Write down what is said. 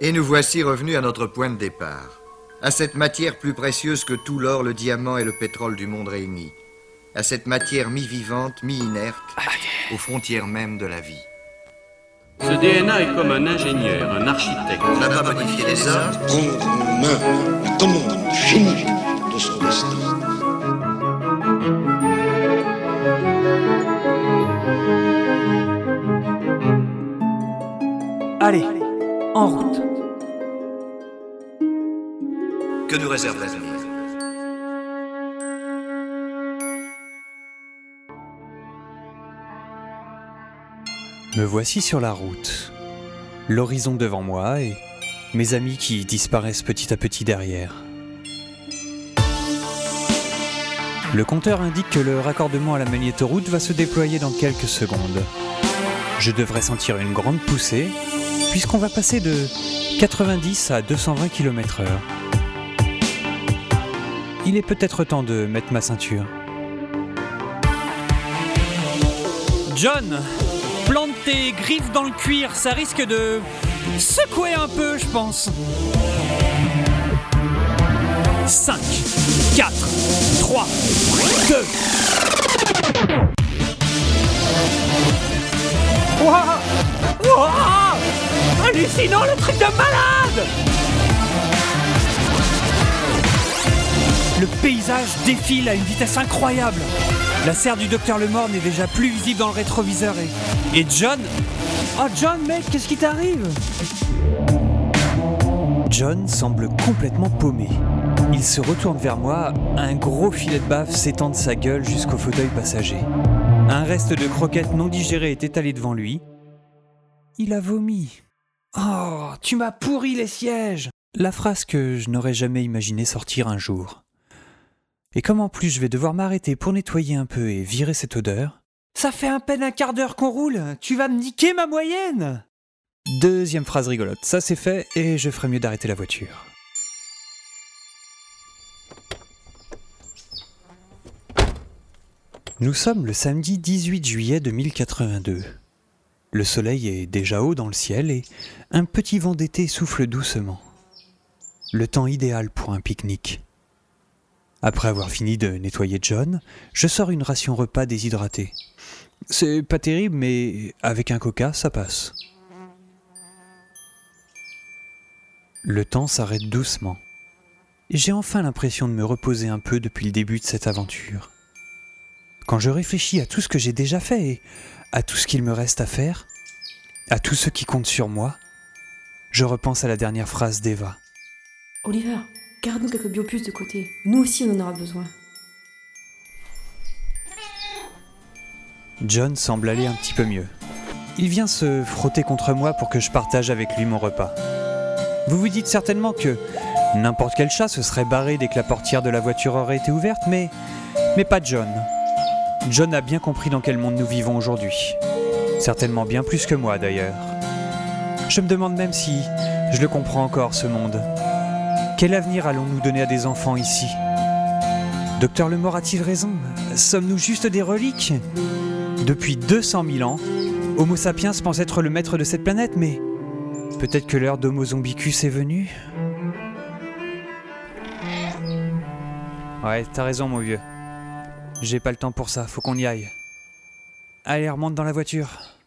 Et nous voici revenus à notre point de départ, à cette matière plus précieuse que tout l'or, le diamant et le pétrole du monde réunis, à cette matière mi-vivante, mi-inerte, aux frontières même de la vie. Ce DNA est comme un ingénieur, un architecte. On n'a pas modifié les hommes, prendre en main la commande finie de son destin. En route. que nous réserve l'avenir Me voici sur la route. L'horizon devant moi et mes amis qui disparaissent petit à petit derrière. Le compteur indique que le raccordement à la magnétoroute va se déployer dans quelques secondes. Je devrais sentir une grande poussée, puisqu'on va passer de 90 à 220 km/h. Il est peut-être temps de mettre ma ceinture. John, plante tes griffes dans le cuir, ça risque de secouer un peu, je pense. 5, 4, 3, 2. Hallucinant, le truc de malade Le paysage défile à une vitesse incroyable. La serre du docteur Lemort n'est déjà plus visible dans le rétroviseur et... Et John Oh John mec, qu'est-ce qui t'arrive? John semble complètement paumé. Il se retourne vers moi, un gros filet de baffe s'étend de sa gueule jusqu'au fauteuil passager. Un reste de croquettes non digérées est étalé devant lui. Il a vomi. Oh, tu m'as pourri les sièges La phrase que je n'aurais jamais imaginé sortir un jour. Et comme en plus je vais devoir m'arrêter pour nettoyer un peu et virer cette odeur. Ça fait à peine un quart d'heure qu'on roule, tu vas me niquer ma moyenne Deuxième phrase rigolote, ça c'est fait et je ferai mieux d'arrêter la voiture. Nous sommes le samedi 18 juillet 2082. Le soleil est déjà haut dans le ciel et un petit vent d'été souffle doucement. Le temps idéal pour un pique-nique. Après avoir fini de nettoyer John, je sors une ration repas déshydratée. C'est pas terrible, mais avec un coca, ça passe. Le temps s'arrête doucement. J'ai enfin l'impression de me reposer un peu depuis le début de cette aventure. Quand je réfléchis à tout ce que j'ai déjà fait et à tout ce qu'il me reste à faire, à tout ce qui compte sur moi, je repense à la dernière phrase d'Eva. Oliver, garde-nous quelques biopuces de côté. Nous aussi, on en aura besoin. John semble aller un petit peu mieux. Il vient se frotter contre moi pour que je partage avec lui mon repas. Vous vous dites certainement que n'importe quel chat se serait barré dès que la portière de la voiture aurait été ouverte, mais, mais pas John. John a bien compris dans quel monde nous vivons aujourd'hui. Certainement bien plus que moi d'ailleurs. Je me demande même si je le comprends encore, ce monde. Quel avenir allons-nous donner à des enfants ici? Docteur Lemort a-t-il raison? Sommes-nous juste des reliques? Depuis 200 000 ans, Homo sapiens pense être le maître de cette planète, mais peut-être que l'heure d'Homo zombicus est venue Ouais, t'as raison, mon vieux. J'ai pas le temps pour ça, faut qu'on y aille. Allez, remonte dans la voiture.